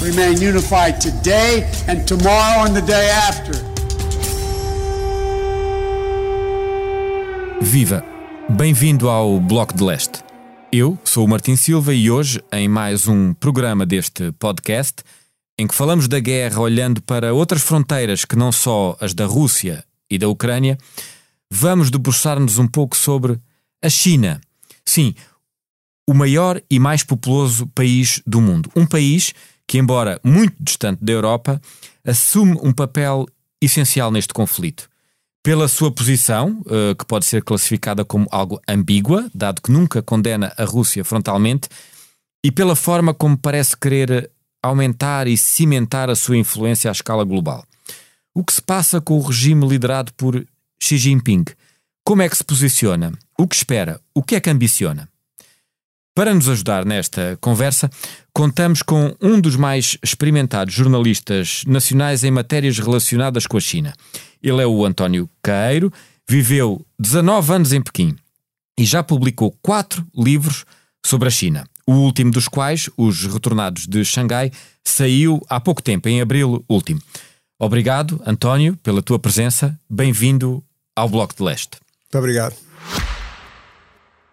remain unified today and tomorrow and the day after. Viva! Bem-vindo ao Bloco de Leste. Eu sou o Martin Silva e hoje, em mais um programa deste podcast, em que falamos da guerra olhando para outras fronteiras que não só as da Rússia e da Ucrânia, vamos debruçar-nos um pouco sobre a China. Sim, o maior e mais populoso país do mundo. Um país que, embora muito distante da Europa, assume um papel essencial neste conflito pela sua posição, uh, que pode ser classificada como algo ambígua, dado que nunca condena a Rússia frontalmente, e pela forma como parece querer aumentar e cimentar a sua influência à escala global. O que se passa com o regime liderado por Xi Jinping? Como é que se posiciona? O que espera? O que é que ambiciona? Para nos ajudar nesta conversa, contamos com um dos mais experimentados jornalistas nacionais em matérias relacionadas com a China. Ele é o António Caeiro, viveu 19 anos em Pequim e já publicou quatro livros sobre a China. O último dos quais, Os Retornados de Xangai, saiu há pouco tempo, em abril último. Obrigado, António, pela tua presença. Bem-vindo ao Bloco de Leste. Muito obrigado.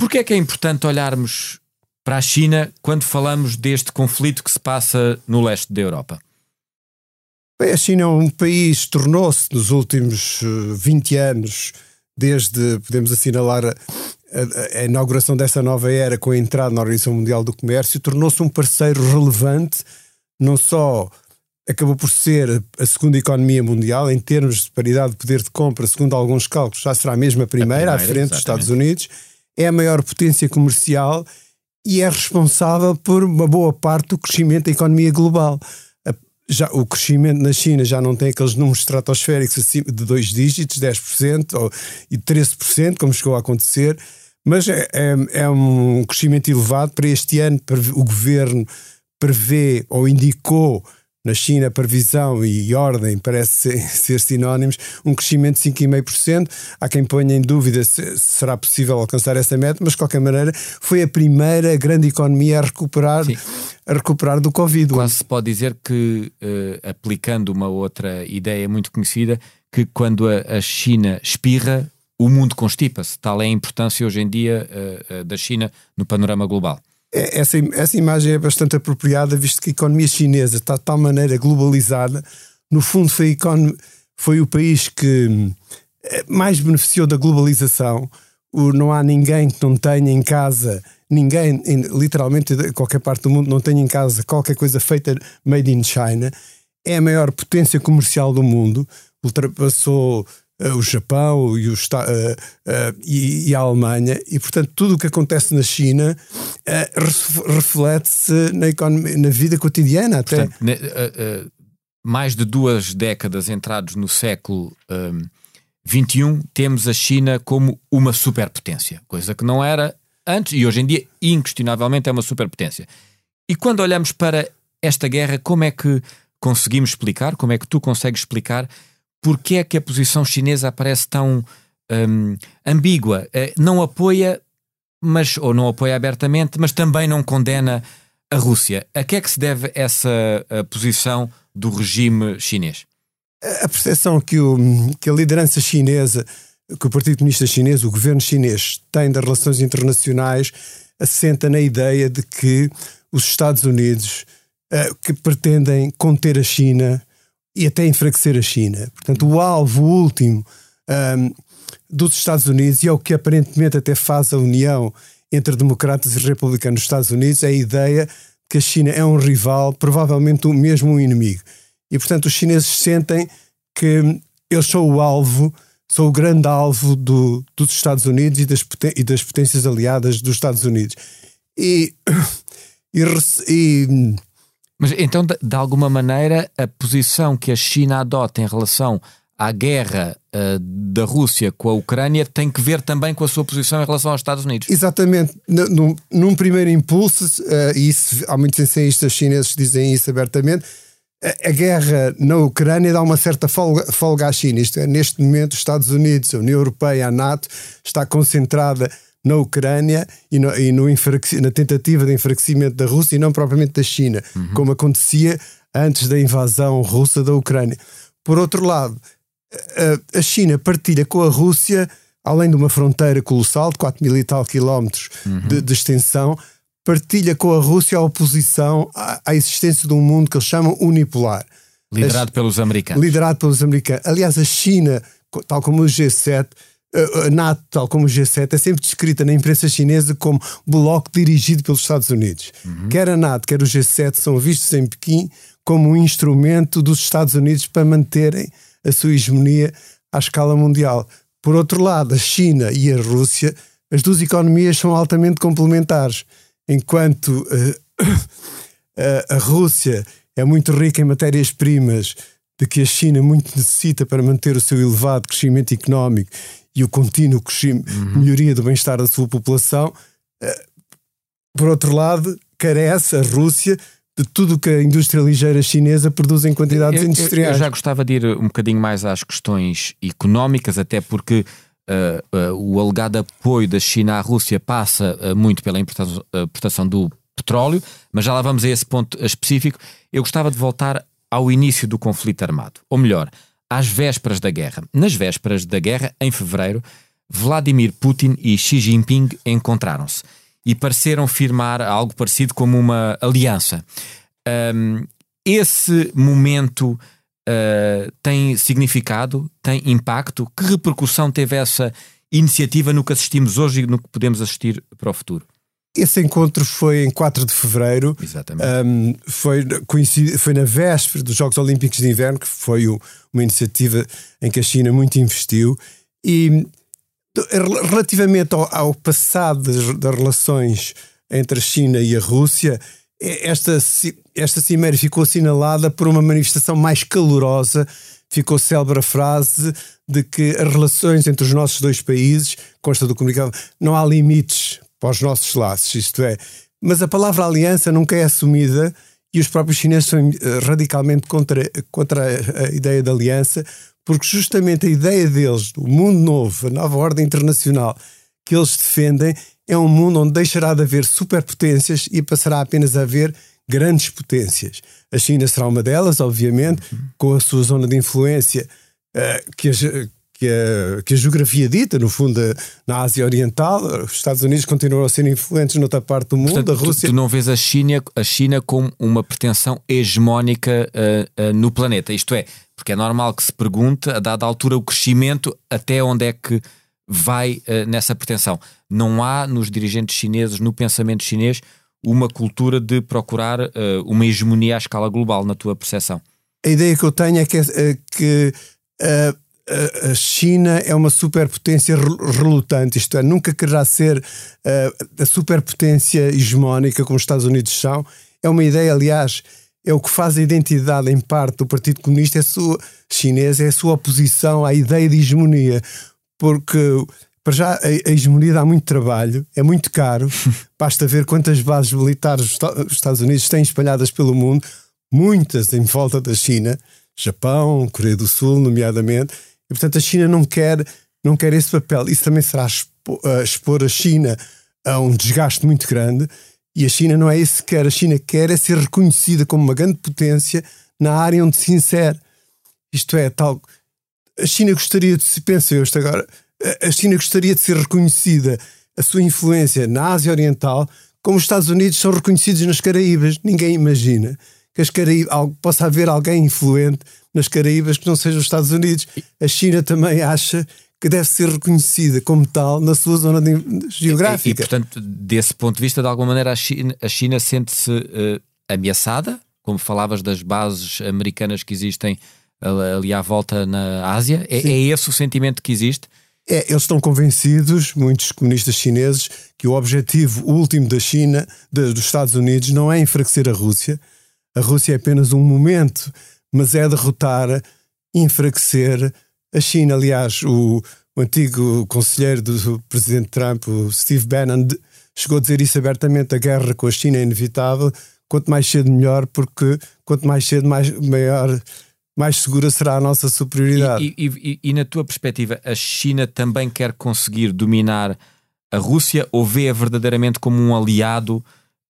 Porquê é que é importante olharmos para a China quando falamos deste conflito que se passa no leste da Europa? Bem, a China é um país, tornou-se nos últimos eh, 20 anos, desde, podemos assinalar, a, a- a inauguração dessa nova era com a entrada na Organização Mundial do Comércio, tornou-se um parceiro relevante, não só acabou por ser a segunda economia mundial, em termos de paridade de poder de compra, segundo alguns cálculos, já será mesmo a primeira, A à primeira, frente dos exatamente. Estados Unidos, é a maior potência comercial e é responsável por uma boa parte do crescimento da economia global. Já, o crescimento na China já não tem aqueles números estratosféricos de dois dígitos, 10% ou, e 13%, como chegou a acontecer, mas é, é- é um crescimento elevado para este ano. O governo prevê ou indicou na China previsão e ordem parece ser, ser sinónimos, um crescimento de 5,5%. Há quem ponha em dúvida se, se será possível alcançar essa meta, mas de qualquer maneira foi a primeira grande economia a recuperar, Sim. a recuperar do Covid. Quase se pode dizer que, eh, aplicando uma outra ideia muito conhecida, que quando a, a China espirra, o mundo constipa-se. Tal é a importância hoje em dia eh, eh, da China no panorama global. É- essa, essa imagem é bastante apropriada, visto que a economia chinesa está de tal maneira globalizada. No fundo, foi, foi o país que eh, mais beneficiou da globalização. O- não há ninguém que não tenha em casa, ninguém, em, literalmente, de qualquer parte do mundo, não tenha em casa qualquer coisa feita made in China. É a maior potência comercial do mundo, ultrapassou o Japão e, Esta- eh, eh, e- a Alemanha, e portanto tudo o que acontece na China eh, ref- reflete-se na, economia- na vida cotidiana até. Portanto, eh, eh, mais de duas décadas entrados no século ehm, XXI, temos a China como uma superpotência, coisa que não era antes e hoje em dia, inquestionavelmente, é uma superpotência. E quando olhamos para esta guerra, como é que conseguimos explicar, como é que tu consegues explicar porque é que a posição chinesa aparece tão hum, ambígua? Eh, não apoia, mas, ou não apoia abertamente, mas também não condena a Rússia. A que é que se deve essa eh, posição do regime chinês? a percepção que, o, que a liderança chinesa, que o Partido Comunista Chinês, o governo chinês, tem das relações internacionais, assenta na ideia de que os Estados Unidos uh, que pretendem conter a China e até enfraquecer a China. Portanto, o alvo último um, dos Estados Unidos, e é o que aparentemente até faz a união entre democratas e republicanos nos Estados Unidos, é a ideia que a China é um rival, provavelmente mesmo um inimigo. E, portanto, os chineses sentem que eles são o alvo, são o grande alvo do, dos Estados Unidos e das, e das potências aliadas dos Estados Unidos. E, e, e mas então, de, de, alguma maneira, a posição que a China adota em relação à guerra uh, da Rússia com a Ucrânia tem que ver também com a sua posição em relação aos Estados Unidos. Exatamente. Num, primeiro impulso, uh, e isso, há muitos ensaístas chineses que dizem isso abertamente, a, a guerra na Ucrânia dá uma certa folga, folga à China. Isto é, neste momento, os Estados Unidos, a União Europeia, a NATO, está concentrada na Ucrânia e, no, e no na tentativa de enfraquecimento da Rússia e não propriamente da China, uhum. como acontecia antes da invasão russa da Ucrânia. Por outro lado, a, a China partilha com a Rússia, além de uma fronteira colossal de 4 mil e tal quilómetros uhum. de, de, extensão, partilha com a Rússia a oposição à, à existência de um mundo que eles chamam unipolar. Liderado pelos americanos. Liderado pelos americanos. Aliás, a China, tal como o G7, a NATO, tal como o G7, é sempre descrita na imprensa chinesa como bloco dirigido pelos Estados Unidos. Uhum. Quer a NATO, quer o G7 são vistos em Pequim como um instrumento dos Estados Unidos para manterem a sua hegemonia à escala mundial. Por outro lado, a China e a Rússia, as duas economias são altamente complementares. Enquanto uh, a Rússia é muito rica em matérias-primas, de que a China muito necessita para manter o seu elevado crescimento económico e o contínuo uhum. melhoria do bem-estar da sua população. Eh, por outro lado, carece a Rússia de tudo o que a indústria ligeira chinesa produz em quantidades eu, industriais. Eu, já gostava de ir um bocadinho mais às questões económicas, até porque uh, uh, o alegado apoio da China à Rússia passa uh, muito pela importação do petróleo, mas já lá vamos a esse ponto específico. Eu gostava de voltar ao início do conflito armado, ou melhor, às vésperas da guerra. Nas vésperas da guerra, em fevereiro, Vladimir Putin e Xi Jinping encontraram-se e pareceram firmar algo parecido como uma aliança. Um, esse momento uh, tem significado, tem impacto? Que repercussão teve essa iniciativa no que assistimos hoje e no que podemos assistir para o futuro? Esse encontro foi em 4 de fevereiro. Exatamente. Um, foi, foi na véspera dos Jogos Olímpicos de Inverno, que foi o, uma iniciativa em que a China muito investiu. E relativamente ao, ao passado das, das, relações entre a China e a Rússia, esta, esta cimeira ficou assinalada por uma manifestação mais calorosa. Ficou célebre a frase de que as relações entre os nossos dois países, consta do comunicado, não há limites para os nossos laços, isto é. Mas a palavra aliança nunca é assumida e os próprios chineses são eh, radicalmente contra, contra a, ideia de aliança, porque justamente a ideia deles, do mundo novo, a nova ordem internacional que eles defendem, é um mundo onde deixará de haver superpotências e passará apenas a haver grandes potências. A China será uma delas, obviamente, com a sua zona de influência, uh, que, que a, que a geografia dita, no fundo, na Ásia Oriental, os Estados Unidos continuam a ser influentes noutra parte do mundo, Portanto, a Rússia... Tu, tu, não vês a China, a China como uma pretensão hegemónica uh, uh, no planeta, isto é, porque é normal que se pergunte, a dada altura, o crescimento até onde é que vai uh, nessa pretensão. Não há nos dirigentes chineses, no pensamento chinês, uma cultura de procurar uma hegemonia à escala global, na tua percepção. A ideia que eu tenho é que, é, que a China é uma superpotência relutante, isto é, nunca quererá ser uh, a superpotência hegemónica como os Estados Unidos são. É uma ideia, aliás, é o que faz a identidade, em parte, do Partido Comunista é a sua, chinês, é a sua oposição à ideia de hegemonia. Porque, para já, a, a hegemonia dá muito trabalho, é muito caro, basta ver quantas bases militares os Estados Unidos têm espalhadas pelo mundo, muitas em volta da China, Japão, Coreia do Sul, nomeadamente e, portanto, a China não quer, não quer esse papel. Isso também será expor a China a um desgaste muito grande. E a China não é isso que quer. A China quer é ser reconhecida como uma grande potência na área onde se insere. Isto é, tal. A China gostaria de se. Pensa eu isto agora. A China gostaria de ser reconhecida a sua influência na Ásia Oriental como os Estados Unidos são reconhecidos nas Caraíbas. Ninguém imagina que as Caraíbas, possa haver alguém influente nas Caraíbas que não seja os Estados Unidos. A China também acha que deve ser reconhecida como tal na sua zona geográfica. E, e, portanto, desse ponto de vista, de alguma maneira, a China, China sente-se uh, ameaçada, como falavas das bases americanas que existem ali à volta na Ásia. É, é esse o sentimento que existe? É, eles estão convencidos, muitos comunistas chineses, que o objetivo último da China, de, dos Estados Unidos, não é enfraquecer a Rússia. A Rússia é apenas um momento, mas é derrotar, enfraquecer a China. Aliás, o, o antigo conselheiro do presidente Trump, Steve Bannon, chegou a dizer isso abertamente: a guerra com a China é inevitável. Quanto mais cedo, melhor, porque quanto mais cedo, mais, maior, mais segura será a nossa superioridade. E, e, e, e, na tua perspectiva, a China também quer conseguir dominar a Rússia ou vê-a verdadeiramente como um aliado,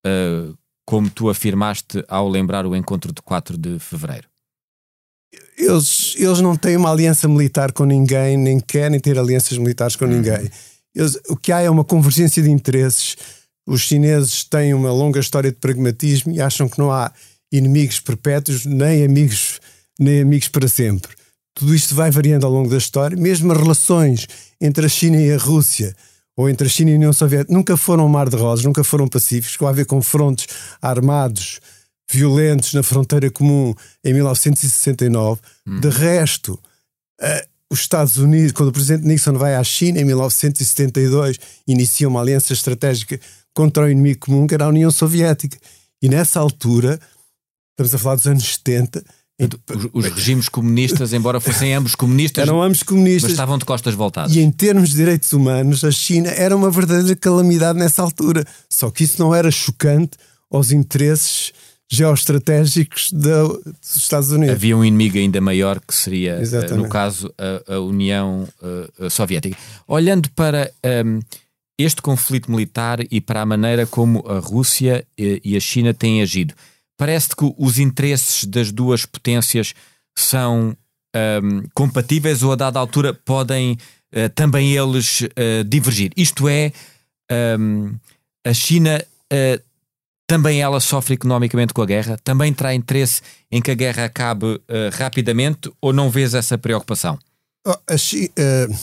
uh, como tu afirmaste ao lembrar o encontro de 4 de fevereiro? eles, eles não têm uma aliança militar com ninguém, nem querem ter alianças militares com uhum. ninguém. Eles, o que há é uma convergência de interesses. Os chineses têm uma longa história de pragmatismo e acham que não há inimigos perpétuos, nem amigos, nem amigos para sempre. Tudo isto vai variando ao longo da história, mesmo as relações entre a China e a Rússia, ou entre a China e a União Soviética, nunca foram um mar de rosas, nunca foram pacíficos, vai haver confrontos armados violentos na fronteira comum em 1969. Hum. De resto, uh, os Estados Unidos, quando o presidente Nixon vai à China em 1972, inicia uma aliança estratégica contra o inimigo comum, que era a União Soviética. E nessa altura, estamos a falar dos anos 70. Os, os regimes comunistas, embora fossem ambos comunistas, eram ambos comunistas, mas estavam de costas voltadas. E em termos de direitos humanos, a China era uma verdadeira calamidade nessa altura. Só que isso não era chocante aos interesses geoestratégicos da, dos Estados Unidos. Havia um inimigo ainda maior que seria, eh, Exatamente. no caso, a, a União uh, Soviética. Olhando para um, ehm, este conflito militar e para a maneira como a Rússia e, e a China têm agido, parece que os interesses das duas potências são um, compatíveis ou a dada altura podem uh, também eles uh, divergir. Isto é, um, a China uh, também ela sofre economicamente com a guerra? Também terá interesse em que a guerra acabe rapidamente ou não vês essa preocupação? Oh, a, uh,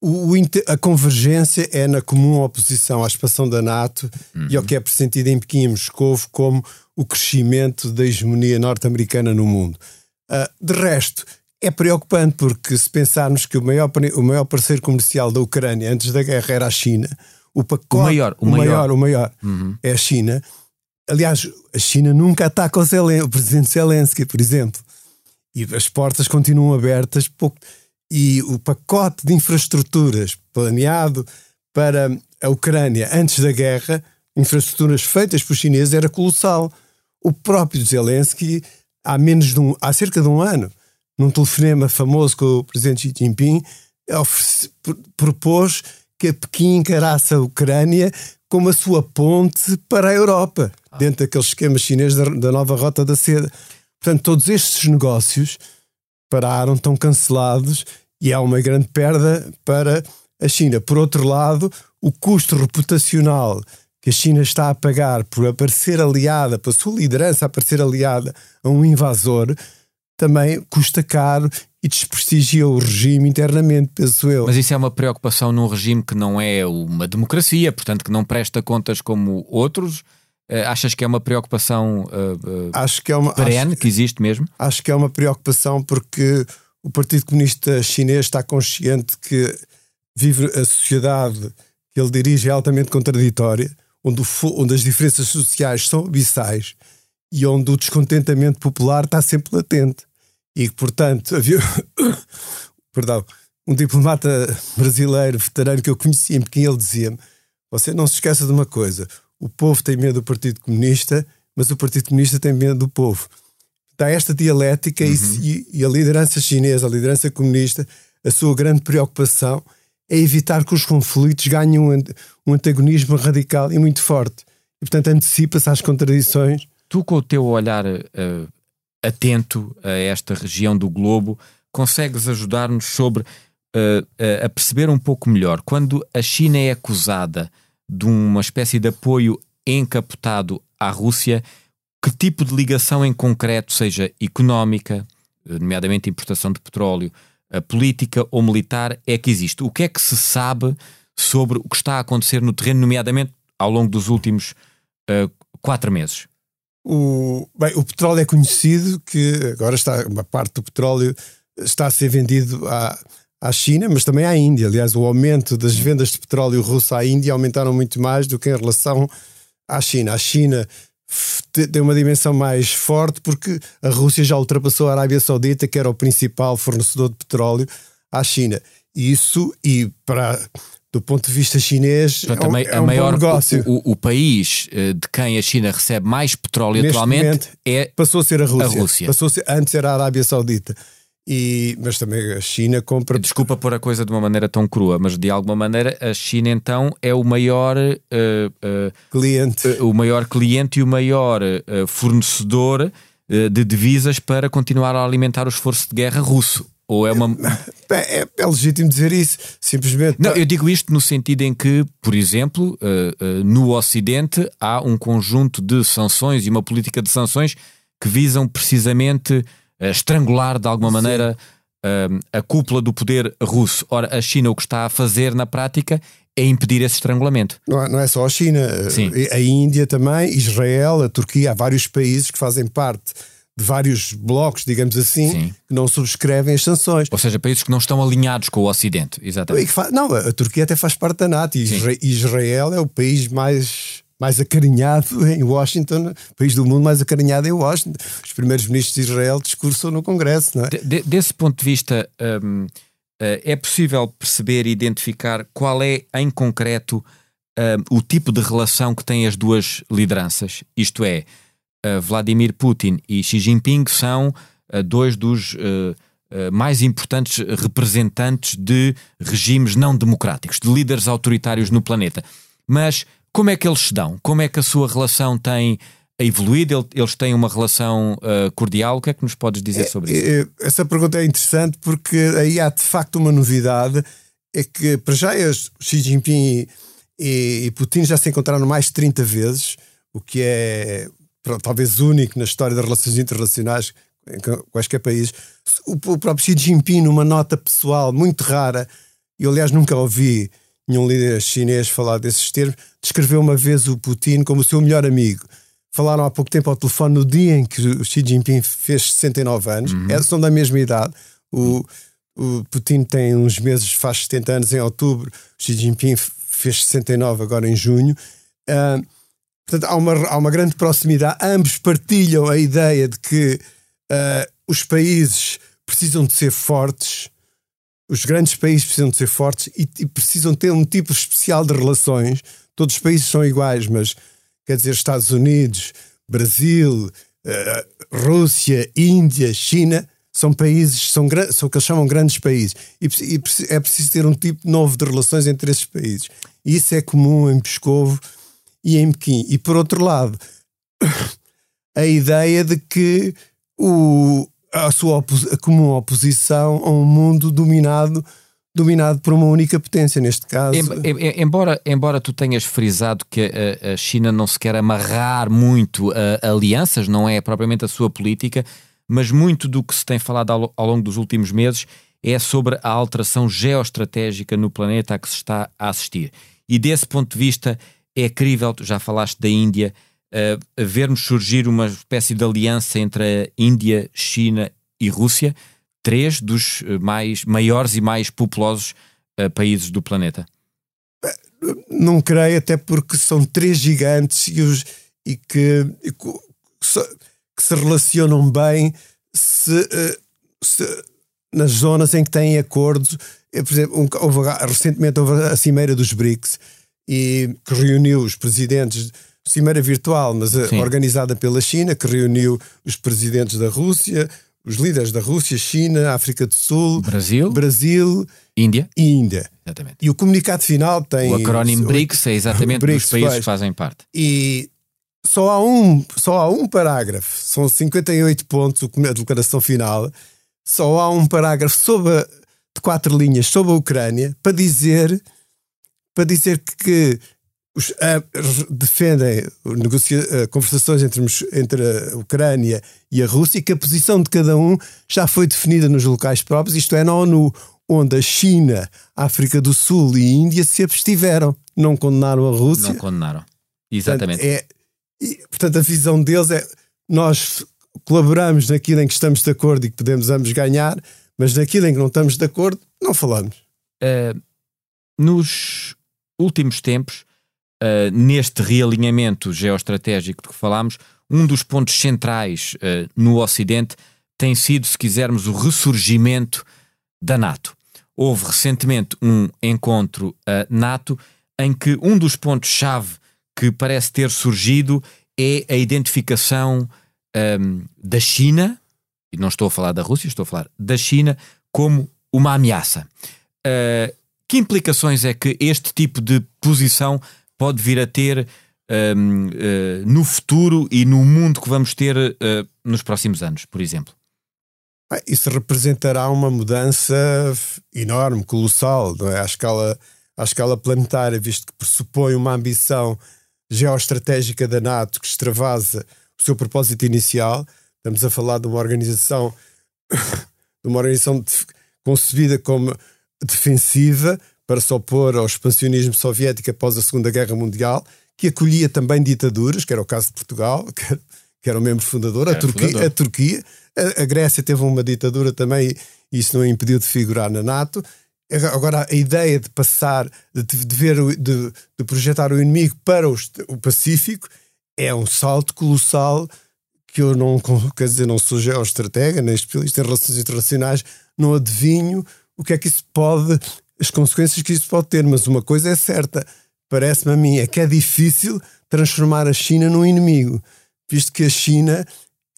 o, a convergência é na comum oposição à expansão da NATO uhum. e ao que é pressentido em Pequim e Moscou como o crescimento da hegemonia norte-americana no mundo. Uh, de resto, é preocupante porque se pensarmos que o maior, o maior parceiro comercial da Ucrânia antes da guerra era a China, o pacote. O maior, o, o maior. maior. O maior, uhum. é a China. Aliás, a China nunca ataca o, Zelen, o presidente Zelensky, por exemplo. E as portas continuam abertas. Pouco, e o pacote de infraestruturas planeado para a Ucrânia antes da guerra, infraestruturas feitas por chineses, era colossal. O próprio Zelensky, há, menos de um, há cerca de um ano, num telefonema famoso com o presidente Xi Jinping, propôs que Pequim encarasse a Ucrânia como a sua ponte para a Europa, ah. dentro daquele esquema chinês da, da, nova rota da seda. Portanto, todos estes negócios pararam, estão cancelados e há uma grande perda para a China. Por outro lado, o custo reputacional que a China está a pagar por aparecer aliada, pela sua liderança aparecer aliada a um invasor, também custa caro e desprestigia o regime internamente, penso eu. Mas isso é uma preocupação num regime que não é uma democracia, portanto que não presta contas como outros. Uh, achas que é uma preocupação uh, acho que é uma, perene, acho, que existe mesmo? Acho que é uma preocupação porque o Partido Comunista Chinês está consciente que vive a sociedade que ele dirige é altamente contraditória, onde, o, onde as diferenças sociais são abissais e onde o descontentamento popular está sempre latente e que, portanto, havia perdão, um diplomata brasileiro veterano que eu conhecia, em Pequim, ele dizia-me: Você não se esqueça de uma coisa, o povo tem medo do Partido Comunista, mas o Partido Comunista tem medo do povo. Está esta dialética uhum. e, e a liderança chinesa, a liderança comunista, a sua grande preocupação é evitar que os conflitos ganhem um, um antagonismo radical e muito forte. E, portanto, antecipa-se às contradições. Tu, com o teu olhar uh, atento a esta região do globo, consegues ajudar-nos sobre uh, a perceber um pouco melhor quando a China é acusada de uma espécie de apoio encapotado à Rússia, que tipo de ligação em concreto, seja económica, nomeadamente importação de petróleo, política ou militar, é que existe? O que é que se sabe sobre o que está a acontecer no terreno, nomeadamente ao longo dos últimos uh, quatro meses? O, bem, o petróleo é conhecido que agora está uma parte do petróleo está a ser vendido à, à China, mas também à Índia. Aliás, o aumento das vendas de petróleo russo à Índia aumentaram muito mais do que em relação à China. A China tem uma dimensão mais forte porque a Rússia já ultrapassou a Arábia Saudita, que era o principal fornecedor de petróleo à China. Isso, e para do ponto de vista chinês, Portanto, é um, é um maior, negócio. O, o, o, país eh, de quem a China recebe mais petróleo Neste atualmente é passou a ser a Rússia. A Rússia. Passou a ser, antes era a Arábia Saudita. E, mas também a China compra. Desculpa pôr a coisa de uma maneira tão crua, mas de alguma maneira a China então é o maior uh, uh, cliente, uh, o maior cliente e o maior fornecedor de divisas para continuar a alimentar o esforço de guerra russo. Ou é uma. É, é, legítimo dizer isso, simplesmente. Não, eu digo isto no sentido em que, por exemplo, no Ocidente há um conjunto de sanções e uma política de sanções que visam precisamente estrangular de alguma maneira uh, a cúpula do poder russo. Ora, a China o que está a fazer na prática é impedir esse estrangulamento. Não, é, não é só a China, Sim. a Índia também, Israel, a Turquia, há vários países que fazem parte de vários blocos, digamos assim, Sim. que não subscrevem as sanções. Ou seja, países que não estão alinhados com o Ocidente, exatamente. Não, a Turquia até faz parte da NATO e Israel é o país mais mais acarinhado em Washington, país do mundo mais acarinhado em Washington. Os primeiros ministros de Israel discursam no Congresso, não é? De, desse ponto de vista, um, eh, é possível perceber e identificar qual é, em concreto, um, o tipo de relação que têm as duas lideranças? Isto é, uh, Vladimir Putin e Xi Jinping são uh, dois dos. Uh, mais importantes representantes de regimes não democráticos, de líderes autoritários no planeta. Mas como é que eles se dão? Como é que a sua relação tem evoluído? Eles têm uma relação uh, cordial? O que é que nos podes dizer sobre isso? É, é, essa pergunta é interessante porque aí há de facto uma novidade. É que para já Xi Jinping e, e Putin já se encontraram mais de 30 vezes, o que é talvez único na história das relações internacionais em quaisquer países. O, o próprio Xi Jinping, numa nota pessoal muito rara, eu aliás nunca ouvi nenhum líder chinês falar desses termos, descreveu uma vez o Putin como o seu melhor amigo. Falaram há pouco tempo ao telefone no dia em que o Xi Jinping fez 69 anos, uhum. É, são da mesma idade. O, o Putin tem uns meses, faz 70 anos em outubro, o Xi Jinping fez 69 agora em junho. Uh, portanto, há uma, há uma grande proximidade. Ambos partilham a ideia de que uh, os países precisam de ser fortes os grandes países precisam de ser fortes e, e, precisam ter um tipo especial de relações. Todos os países são iguais, mas quer dizer, Estados Unidos, Brasil, uh, Rússia, Índia, China são países, são, são o que eles chamam grandes países. E, e, é preciso ter um tipo novo de relações entre esses países. E isso é comum em Pescovo e em Pequim. E por outro lado, a ideia de que o, a sua opos a comum oposição a um mundo dominado dominado por uma única potência, neste caso. Embora, embora tu tenhas frisado que a, China não se quer amarrar muito a, a, alianças, não é propriamente a sua política, mas muito do que se tem falado ao, ao longo dos últimos meses é sobre a alteração geoestratégica no planeta a que se está a assistir. E desse ponto de vista é crível, já falaste da Índia, a vermos surgir uma espécie de aliança entre a Índia, China e Rússia, três dos eh, mais maiores e mais populosos uh, países do planeta? Não creio, até porque são três gigantes e, os, e que, e que, que, se relacionam bem se, uh, se, nas zonas em que têm acordos. Por exemplo, um, houve, recentemente houve a Cimeira dos BRICS e que reuniu os presidentes cimeira virtual, mas eh, Sim. organizada pela China, que reuniu os presidentes da Rússia, os líderes da Rússia, China, África do Sul, Brasil, Brasil Índia. e Índia. Exatamente. E o comunicado final tem. O acrónimo BRICS é exatamente BRICS, dos países que fazem parte. E só há, um, só há um parágrafo, são 58 pontos a declaração final, só há um parágrafo sobre de quatro linhas sobre a Ucrânia para dizer, para dizer que os, defendem negocia, conversações entre, entre a Ucrânia e a Rússia e que a posição de cada um já foi definida nos locais próprios, isto é, na ONU, onde a China, a África do Sul e a Índia se abstiveram, não condenaram a Rússia. Não condenaram. Exatamente. Portanto, é, e, portanto a visão deles é nós colaboramos naquilo em que estamos de acordo e que podemos ambos ganhar, mas naquilo em que não estamos de acordo, não falamos. Uh, nos últimos tempos, uh, neste realinhamento geoestratégico de que falámos, um dos pontos centrais uh, no Ocidente tem sido, se quisermos, o ressurgimento da NATO. Houve recentemente um encontro NATO em que um dos pontos-chave que parece ter surgido é a identificação um, da China, e não estou a falar da Rússia, estou a falar da China, como uma ameaça. Uh, que implicações é que este tipo de posição pode vir a ter um, uh, no futuro e no mundo que vamos ter uh, nos próximos anos, por exemplo? Isso representará uma mudança enorme, colossal, não é? à, escala, à escala planetária, visto que pressupõe uma ambição geoestratégica da NATO que extravasa o seu propósito inicial. Estamos a falar de uma organização, de uma organização concebida como defensiva para se opor ao expansionismo soviético após a Segunda Guerra Mundial, que acolhia também ditaduras, que era o caso de Portugal, que, que era o membro fundador, a Turquia, fundador. a Turquia, a, a, Grécia teve uma ditadura também e isso não impediu de figurar na NATO. Agora, a ideia de passar, de, de ver, de, de, projetar o inimigo para o, o Pacífico é um salto colossal que eu não, quer dizer, não sou geoestratega, nem especialista em relações internacionais, não adivinho o que é que isso pode, as consequências que isso pode ter, mas uma coisa é certa, parece-me a mim, é que é difícil transformar a China num inimigo, visto que a China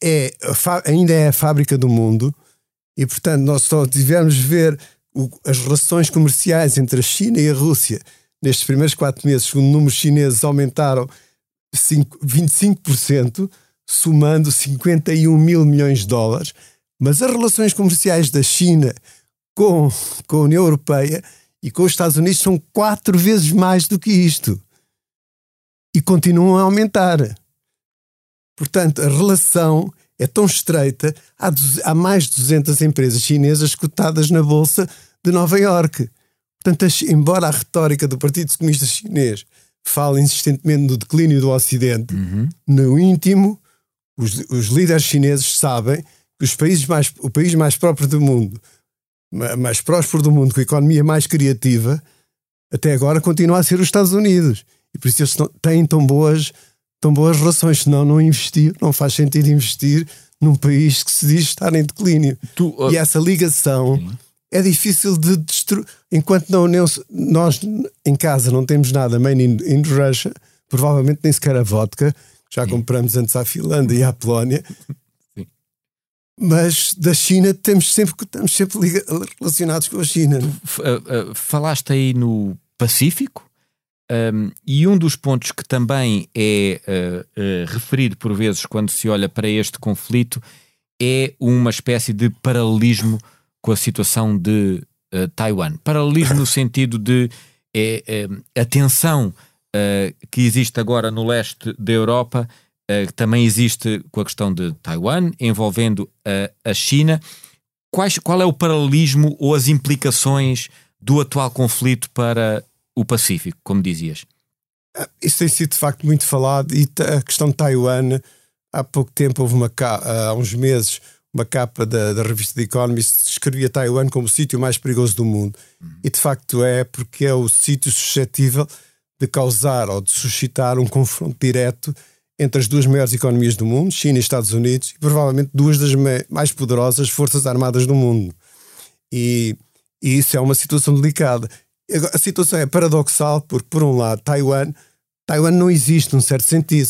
é, ainda é a fábrica do mundo e, portanto, nós só tivemos ver o, as relações comerciais entre a China e a Rússia nestes primeiros quatro meses, segundo números chineses, aumentaram 5, 25%, somando 51 mil milhões de dólares. Mas as relações comerciais da China com, com a União Europeia e com os Estados Unidos são quatro vezes mais do que isto. E continuam a aumentar. Portanto, a relação é tão estreita, há, há mais de 200 empresas chinesas cotadas na Bolsa de Nova Iorque. Portanto, embora a retórica do Partido Comunista Chinês fale insistentemente no declínio do Ocidente, uhum. no íntimo, os, os, líderes chineses sabem que os países mais, o país mais próprio do mundo, mais próspero do mundo, com a economia mais criativa, até agora continua a ser os Estados Unidos. E por isso eles têm tão boas tão boas relações, senão não investir, não faz sentido investir num país que se diz estar em declínio. Tu, uh... E essa ligação Sim. é difícil de destruir. Enquanto não, nós em casa não temos nada made in, in Russia, provavelmente nem sequer a vodka, já compramos antes à Finlândia e à Polónia. Mas da China temos sempre, estamos sempre relacionados com a China. Tu, uh, uh, falaste aí no Pacífico? Um, e um dos pontos que também é uh, uh, referido por vezes quando se olha para este conflito é uma espécie de paralelismo com a situação de uh, Taiwan. Paralelismo no sentido de é, é, a tensão que existe agora no leste da Europa também existe com a questão de Taiwan, envolvendo a China. Quais, qual é o paralelismo ou as implicações do atual conflito para o Pacífico, como dizias? Ah, isso tem sido de facto muito falado e a questão de Taiwan, há pouco tempo houve uma há uns meses uma capa da, da revista The Economist descrevia Taiwan como o sítio mais perigoso do mundo. Uhum. E de facto é, porque é o sítio suscetível de causar ou de suscitar um confronto direto entre as duas maiores economias do mundo, China e Estados Unidos, e provavelmente duas das mais poderosas forças armadas do mundo. E, e isso é uma situação delicada a situação é paradoxal porque, por um lado, Taiwan, Taiwan não existe num certo sentido.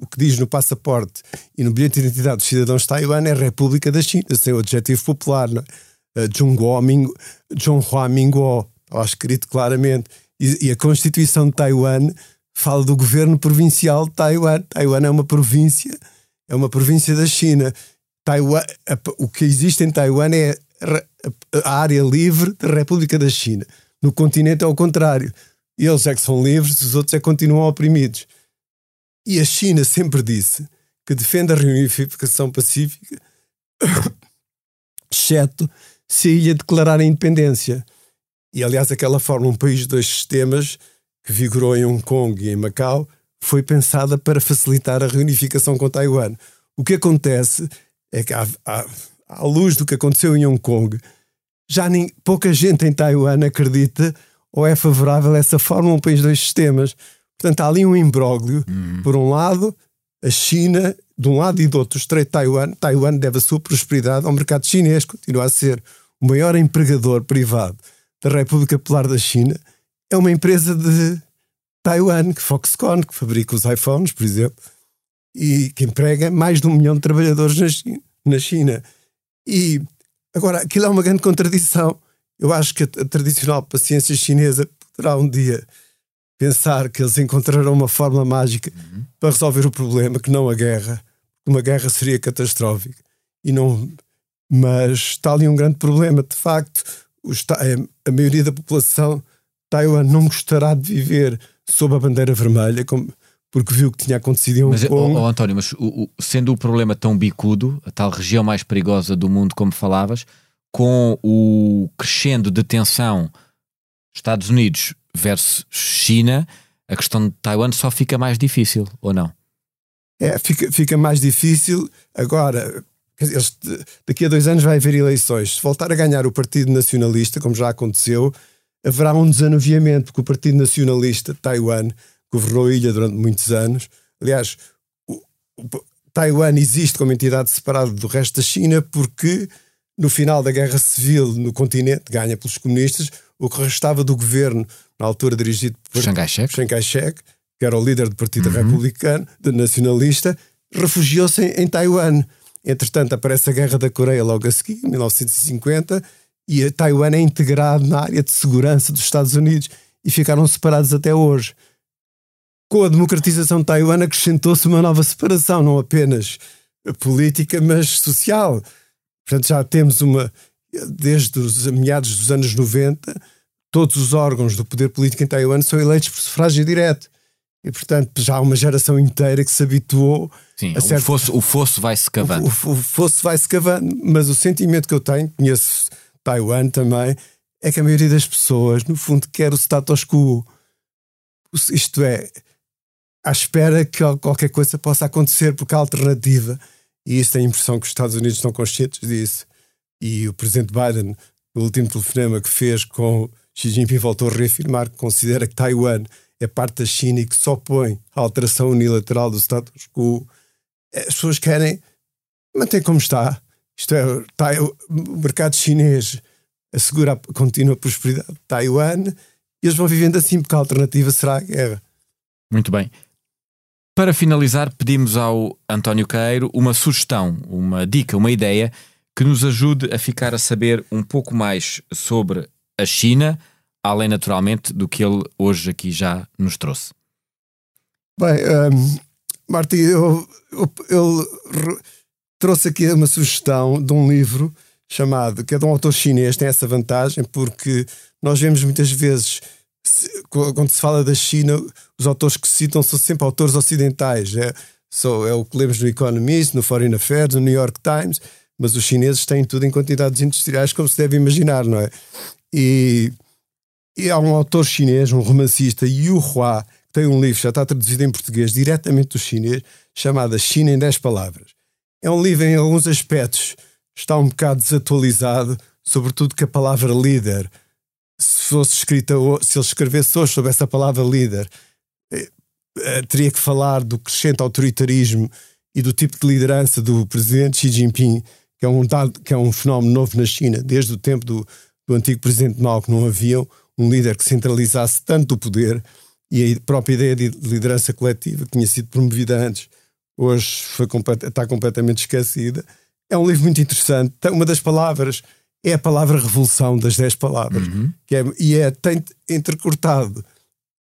o que diz no passaporte e no bilhete de identidade dos cidadãos de Taiwan é República da China, sem o adjetivo popular. É? Zhonghua Mingguo, está escrito claramente. E, e a Constituição de Taiwan fala do governo provincial de Taiwan. Taiwan é uma província, é uma província da China. Taiwan, o que existe em Taiwan é a área livre da República da China. No continente é o contrário. eles é que são livres, os outros é que continuam oprimidos. E a China sempre disse que defende a reunificação pacífica, exceto se a ilha declarar a independência. E aliás, aquela forma um país dois sistemas que vigorou em Hong Kong e em Macau foi pensada para facilitar a reunificação com Taiwan. O que acontece é que, à, à, à luz do que aconteceu em Hong Kong, já nem, pouca gente em Taiwan acredita ou é favorável a essa forma um país dois sistemas. Portanto, há ali um imbróglio. Uhum. Por um lado, a China, de um lado e do outro, o Estreito de Taiwan. Taiwan deve a sua prosperidade ao mercado chinês, continua a ser o maior empregador privado da República Popular da China. É uma empresa de Taiwan, que Foxconn, que fabrica os iPhones, por exemplo, e que emprega mais de um milhão de trabalhadores na China. Na China. E agora, aquilo é uma grande contradição. Eu acho que a, a tradicional paciência chinesa poderá um dia pensar que eles encontrarão uma fórmula mágica uhum. para resolver o problema, que não a guerra. Uma guerra seria catastrófica. E não, mas está ali um grande problema. De facto, os, a maioria da população Taiwan não gostará de viver sob a bandeira vermelha, como, porque viu o que tinha acontecido em Hong mas, Kong. Oh, oh, António, mas o, o, sendo o problema tão bicudo, a tal região mais perigosa do mundo, como falavas, com o crescendo de tensão Estados Unidos versus China, a questão de Taiwan só fica mais difícil, ou não? É, fica, fica mais difícil. Agora, eles, daqui a dois anos vai haver eleições. Se voltar a ganhar o Partido Nacionalista, como já aconteceu, haverá um desanuviamento, porque o Partido Nacionalista, Taiwan, governou a ilha durante muitos anos. Aliás, o, o, Taiwan existe como entidade separada do resto da China porque no final da guerra civil no continente, ganha pelos comunistas, o que restava do governo, na altura dirigido por Chiang Kai-shek, que era o líder do Partido uhum. Republicano, nacionalista, refugiou-se em, em Taiwan. Entretanto, aparece a Guerra da Coreia logo a seguir, em 1950, e a Taiwan é integrado na área de segurança dos Estados Unidos e ficaram separados até hoje. Com a democratização de Taiwan acrescentou-se uma nova separação, não apenas política, mas social. Portanto, já temos uma, desde os meados dos anos 90, todos os órgãos do poder político em Taiwan são eleitos por sufrágio direto. E, portanto, já há uma geração inteira que se habituou Sim, a certo... o, fosso, o fosso vai-se cavando. O, o, o fosso vai-se cavando, mas o sentimento que eu tenho, conheço Taiwan também, é que a maioria das pessoas, no fundo, quer o status quo. Isto é, à espera que qualquer coisa possa acontecer, porque a alternativa e isso tem a impressão que os Estados Unidos estão conscientes disso. E o presidente Biden, no último telefonema que fez com Xi Jinping, voltou a reafirmar que considera que Taiwan é parte da China e que só põe a alteração unilateral do status quo. As pessoas querem manter como está. Isto é, o mercado chinês assegura a contínua prosperidade de Taiwan e eles vão vivendo assim porque a alternativa será a guerra. Muito bem. Para finalizar, pedimos ao António Queiro uma sugestão, uma dica, uma ideia que nos ajude a ficar a saber um pouco mais sobre a China, além naturalmente do que ele hoje aqui já nos trouxe. Bem, um, Martim, eu, eu, eu, trouxe aqui uma sugestão de um livro chamado, que é de um autor chinês, tem essa vantagem, porque nós vemos muitas vezes quando se fala da China, os autores que se citam são sempre autores ocidentais. É, so, é o que lemos no Economist, no Foreign Affairs, no New York Times, mas os chineses têm tudo em quantidades industriais, como se deve imaginar, não é? E, e há um autor chinês, um romancista, Yu Hua, que tem um livro, já está traduzido em português, diretamente do chinês, chamado China em 10 Palavras. É um livro em alguns aspectos, está um bocado desatualizado, sobretudo que a palavra líder se fosse escrita, se ele escrevesse hoje sobre essa palavra líder, eh, eh, teria que falar do crescente autoritarismo e do tipo de liderança do presidente Xi Jinping, que é um, dado, que é um fenómeno novo na China, desde o tempo do, do antigo presidente Mao, que não havia um líder que centralizasse tanto o poder e a própria ideia de liderança coletiva que tinha sido promovida antes, hoje foi, está completamente esquecida. É um livro muito interessante. Uma das palavras é a palavra revolução das dez palavras. Uhum. Que é, e é tem entrecortado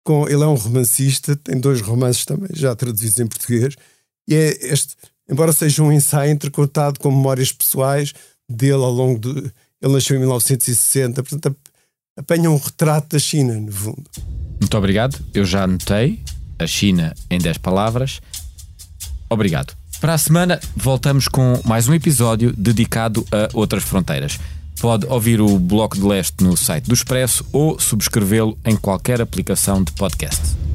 com. Ele é um romancista, tem dois romances também já traduzidos em português, e é este, embora seja um ensaio entrecortado com memórias pessoais dele ao longo de. Ele nasceu em 1960, portanto, apanha um retrato da China, no fundo. Muito obrigado. Eu já anotei a China em 10 palavras. Obrigado. Para a semana voltamos com mais um episódio dedicado a outras fronteiras. Pode ouvir o Bloco de Leste no site do Expresso ou subscrevê-lo em qualquer aplicação de podcast.